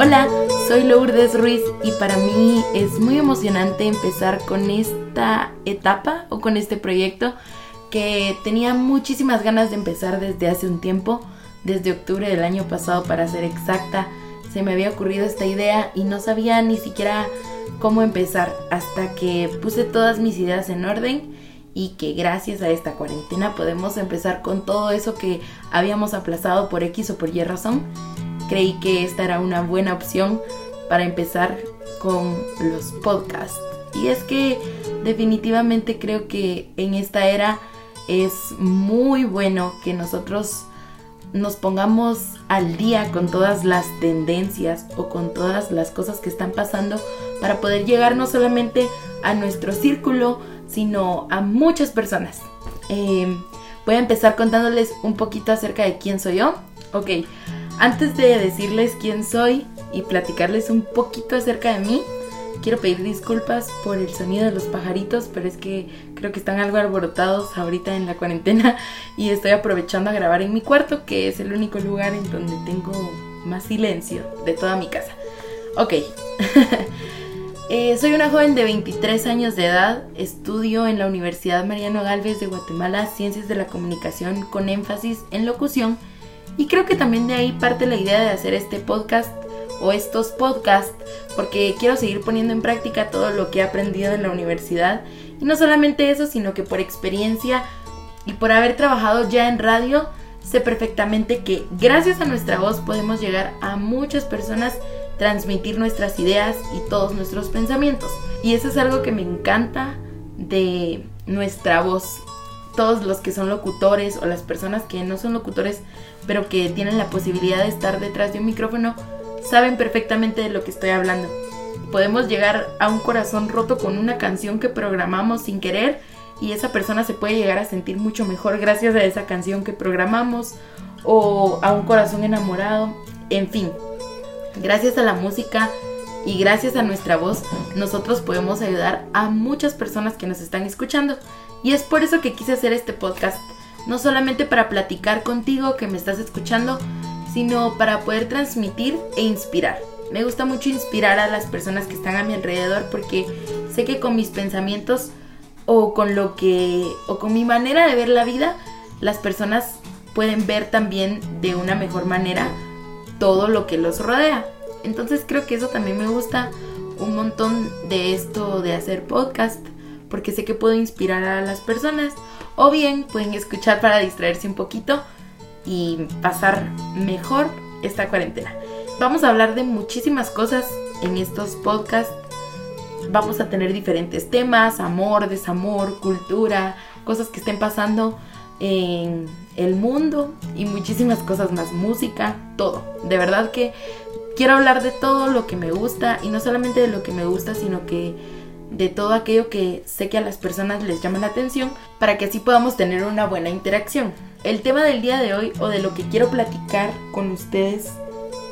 Hola, soy Lourdes Ruiz y para mí es muy emocionante empezar con esta etapa o con este proyecto que tenía muchísimas ganas de empezar desde hace un tiempo, desde octubre del año pasado para ser exacta. Se me había ocurrido esta idea y no sabía ni siquiera cómo empezar hasta que puse todas mis ideas en orden y que gracias a esta cuarentena podemos empezar con todo eso que habíamos aplazado por X o por Y razón creí que esta era una buena opción para empezar con los podcasts. Y es que definitivamente creo que en esta era es muy bueno que nosotros nos pongamos al día con todas las tendencias o con todas las cosas que están pasando para poder llegar no solamente a nuestro círculo, sino a muchas personas. Em, voy a empezar contándoles un poquito acerca de quién soy yo. Ok, antes de decirles quién soy y platicarles un poquito acerca de mí, quiero pedir disculpas por el sonido de los pajaritos, pero es que creo que están algo alborotados ahorita en la cuarentena y estoy aprovechando a grabar en mi cuarto, que es el único lugar en donde tengo más silencio de toda mi casa. Ok. Eh, soy una joven de 23 años de edad, estudio en la Universidad Mariano Galvez de Guatemala Ciencias de la Comunicación con énfasis en locución y creo que también de ahí parte la idea de hacer este podcast o estos podcasts, porque quiero seguir poniendo en práctica todo lo que he aprendido en la universidad. Y no solamente eso, sino que por experiencia y por haber trabajado ya en radio, sé perfectamente que gracias a nuestra voz podemos llegar a muchas personas, transmitir nuestras ideas y todos nuestros pensamientos. Y eso es algo que me encanta de nuestra voz. Todos los que son locutores o las personas que no son locutores pero que tienen la posibilidad de estar detrás de un micrófono, saben perfectamente de lo que estoy hablando. Podemos llegar a un corazón roto con una canción que programamos sin querer y esa persona se puede llegar a sentir mucho mejor gracias a esa canción que programamos o a un corazón enamorado, en fin. Gracias a la música y gracias a nuestra voz nosotros podemos ayudar a muchas personas que nos están escuchando y es por eso que quise hacer este podcast no solamente para platicar contigo que me estás escuchando, sino para poder transmitir e inspirar. Me gusta mucho inspirar a las personas que están a mi alrededor porque sé que con mis pensamientos o con lo que o con mi manera de ver la vida, las personas pueden ver también de una mejor manera todo lo que los rodea. Entonces creo que eso también me gusta un montón de esto de hacer podcast porque sé que puedo inspirar a las personas o bien pueden escuchar para distraerse un poquito y pasar mejor esta cuarentena. Vamos a hablar de muchísimas cosas en estos podcasts. Vamos a tener diferentes temas, amor, desamor, cultura, cosas que estén pasando en el mundo y muchísimas cosas más, música, todo. De verdad que quiero hablar de todo lo que me gusta y no solamente de lo que me gusta, sino que de todo aquello que sé que a las personas les llama la atención para que así podamos tener una buena interacción. El tema del día de hoy o de lo que quiero platicar con ustedes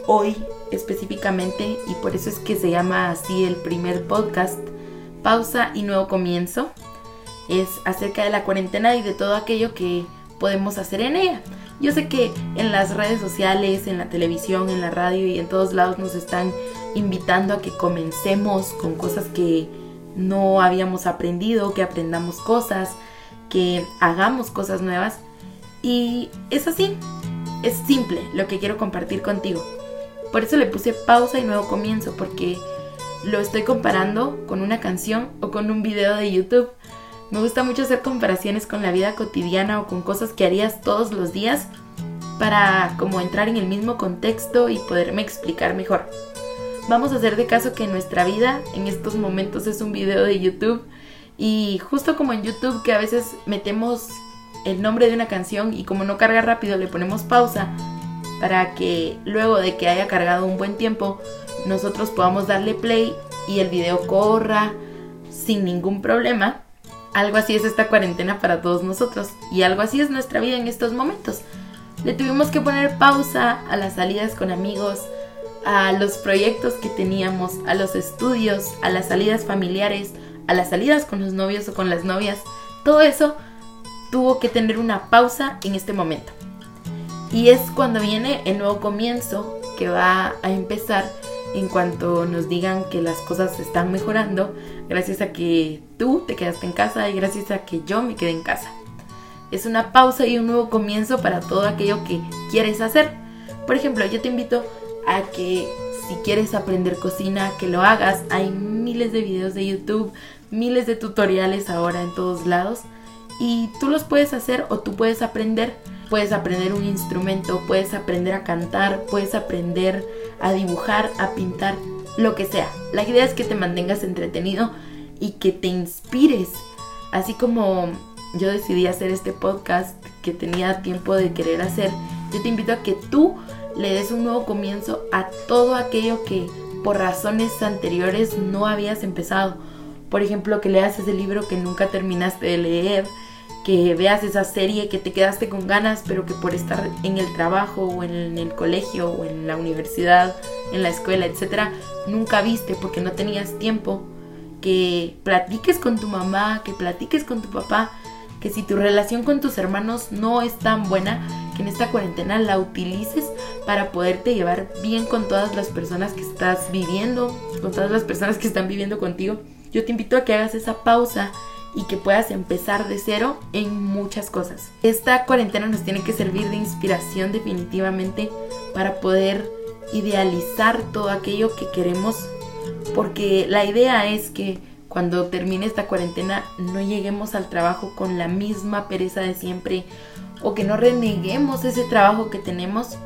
hoy específicamente y por eso es que se llama así el primer podcast, pausa y nuevo comienzo, es acerca de la cuarentena y de todo aquello que podemos hacer en ella. Yo sé que en las redes sociales, en la televisión, en la radio y en todos lados nos están invitando a que comencemos con cosas que no habíamos aprendido, que aprendamos cosas, que hagamos cosas nuevas. Y es así, es simple lo que quiero compartir contigo. Por eso le puse pausa y nuevo comienzo, porque lo estoy comparando con una canción o con un video de YouTube. Me gusta mucho hacer comparaciones con la vida cotidiana o con cosas que harías todos los días para como entrar en el mismo contexto y poderme explicar mejor. Vamos a hacer de caso que nuestra vida en estos momentos es un video de YouTube y justo como en YouTube que a veces metemos el nombre de una canción y como no carga rápido le ponemos pausa para que luego de que haya cargado un buen tiempo nosotros podamos darle play y el video corra sin ningún problema. Algo así es esta cuarentena para todos nosotros y algo así es nuestra vida en estos momentos. Le tuvimos que poner pausa a las salidas con amigos, a los proyectos que teníamos, a los estudios, a las salidas familiares, a las salidas con los novios o con las novias, todo eso tuvo que tener una pausa en este momento. Y es cuando viene el nuevo comienzo que va a empezar en cuanto nos digan que las cosas están mejorando gracias a que tú te quedaste en casa y gracias a que yo me quedé en casa. Es una pausa y un nuevo comienzo para todo aquello que quieres hacer. Por ejemplo, yo te invito a que si quieres aprender cocina, que lo hagas. Hay miles de videos de YouTube, miles de tutoriales ahora en todos lados y tú los puedes hacer o tú puedes aprender. Puedes aprender un instrumento, puedes aprender a cantar, puedes aprender a dibujar, a pintar, lo que sea. La idea es que te mantengas entretenido y que te inspires. Así como yo decidí hacer este podcast que tenía tiempo de querer hacer, yo te invito a que tú le des un nuevo comienzo a todo aquello que por razones anteriores no habías empezado. Por ejemplo, que leas ese libro que nunca terminaste de leer, que veas esa serie que te quedaste con ganas, pero que por estar en el trabajo o en el colegio o en la universidad, en la escuela, etcétera, nunca viste porque no tenías tiempo. Que platiques con tu mamá, que platiques con tu papá, que si tu relación con tus hermanos no es tan buena, que en esta cuarentena la utilices para poderte llevar bien con todas las personas que estás viviendo, con todas las personas que están viviendo contigo. Yo te invito a que hagas esa pausa y que puedas empezar de cero en muchas cosas. Esta cuarentena nos tiene que servir de inspiración definitivamente para poder idealizar todo aquello que queremos porque la idea es que cuando termine esta cuarentena no lleguemos al trabajo con la misma pereza de siempre o que no reneguemos ese trabajo que tenemos,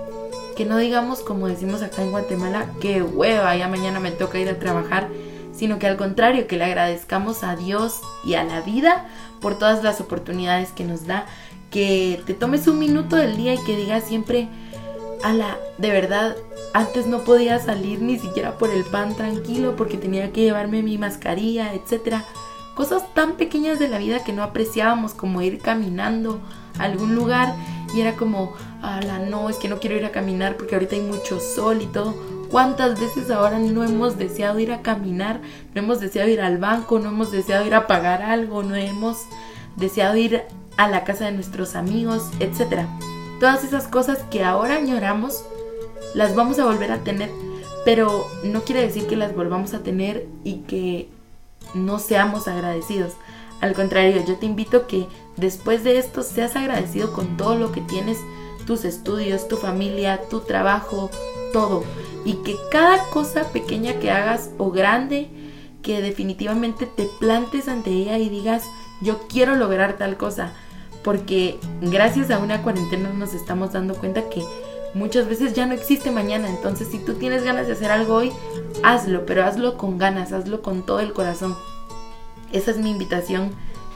que no digamos como decimos acá en Guatemala, que hueva, ya mañana me toca ir a trabajar, sino que al contrario, que le agradezcamos a Dios y a la vida por todas las oportunidades que nos da, que te tomes un minuto del día y que digas siempre, ala, de verdad, antes no podía salir ni siquiera por el pan tranquilo porque tenía que llevarme mi mascarilla, etc. Cosas tan pequeñas de la vida que no apreciábamos como ir caminando a algún lugar y era como, ala, no, es que no quiero ir a caminar porque ahorita hay mucho sol y todo. ¿Cuántas veces ahora no hemos deseado ir a caminar? No hemos deseado ir al banco, no hemos deseado ir a pagar algo, no hemos deseado ir a la casa de nuestros amigos, etcétera. Todas esas cosas que ahora añoramos, las vamos a volver a tener, pero no quiere decir que las volvamos a tener y que no seamos agradecidos. Al contrario, yo te invito que después de esto seas agradecido con todo lo que tienes, tus estudios, tu familia, tu trabajo, todo. Y que cada cosa pequeña que hagas o grande, que definitivamente te plantes ante ella y digas, yo quiero lograr tal cosa porque gracias a una cuarentena nos estamos dando cuenta que muchas veces ya no existe mañana. Entonces, si tú tienes ganas de hacer algo hoy, hazlo, pero hazlo con ganas, hazlo con todo el corazón. Esa es mi invitación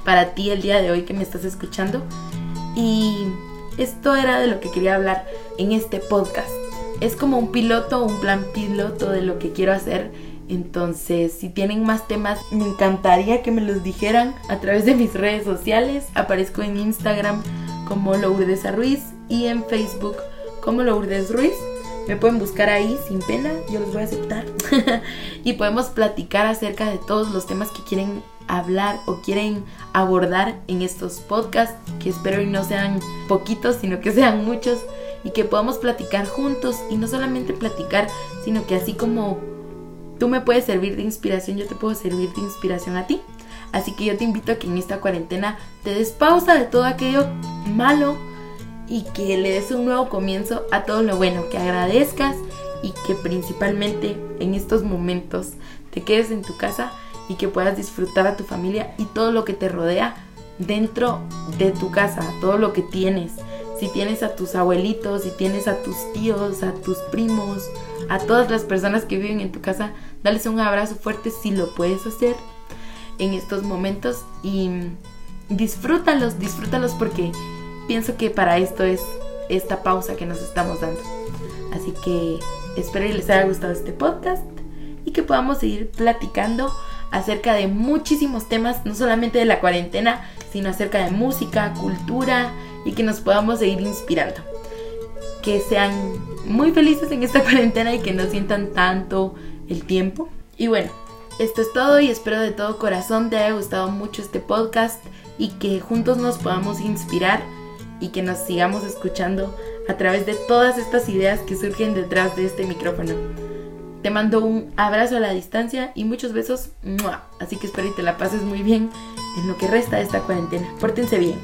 para ti el día de hoy que me estás escuchando. Y esto era de lo que quería hablar en este podcast. Es como un piloto, un plan piloto de lo que quiero hacer entonces, si tienen más temas, me encantaría que me los dijeran a través de mis redes sociales. Aparezco en Instagram como Lourdes Ruiz y en Facebook como Lourdes Ruiz. Me pueden buscar ahí sin pena, yo los voy a aceptar. y podemos platicar acerca de todos los temas que quieren hablar o quieren abordar en estos podcasts, que espero y no sean poquitos, sino que sean muchos, y que podamos platicar juntos y no solamente platicar, sino que así como Tú me puedes servir de inspiración, yo te puedo servir de inspiración a ti. Así que yo te invito a que en esta cuarentena te des pausa de todo aquello malo y que le des un nuevo comienzo a todo lo bueno, que agradezcas y que principalmente en estos momentos te quedes en tu casa y que puedas disfrutar a tu familia y todo lo que te rodea dentro de tu casa, todo lo que tienes. Si tienes a tus abuelitos, si tienes a tus tíos, a tus primos, a todas las personas que viven en tu casa, dales un abrazo fuerte si lo puedes hacer en estos momentos y disfrútalos, disfrútalos porque pienso que para esto es esta pausa que nos estamos dando. Así que espero que les haya gustado este podcast y que podamos seguir platicando acerca de muchísimos temas, no solamente de la cuarentena, sino acerca de música, cultura y que nos podamos seguir inspirando que sean muy felices en esta cuarentena y que no sientan tanto el tiempo. Y bueno, esto es todo y espero de todo corazón te haya gustado mucho este podcast y que juntos nos podamos inspirar y que nos sigamos escuchando a través de todas estas ideas que surgen detrás de este micrófono. Te mando un abrazo a la distancia y muchos besos. Así que espero y te la pases muy bien en lo que resta de esta cuarentena. Pórtense bien.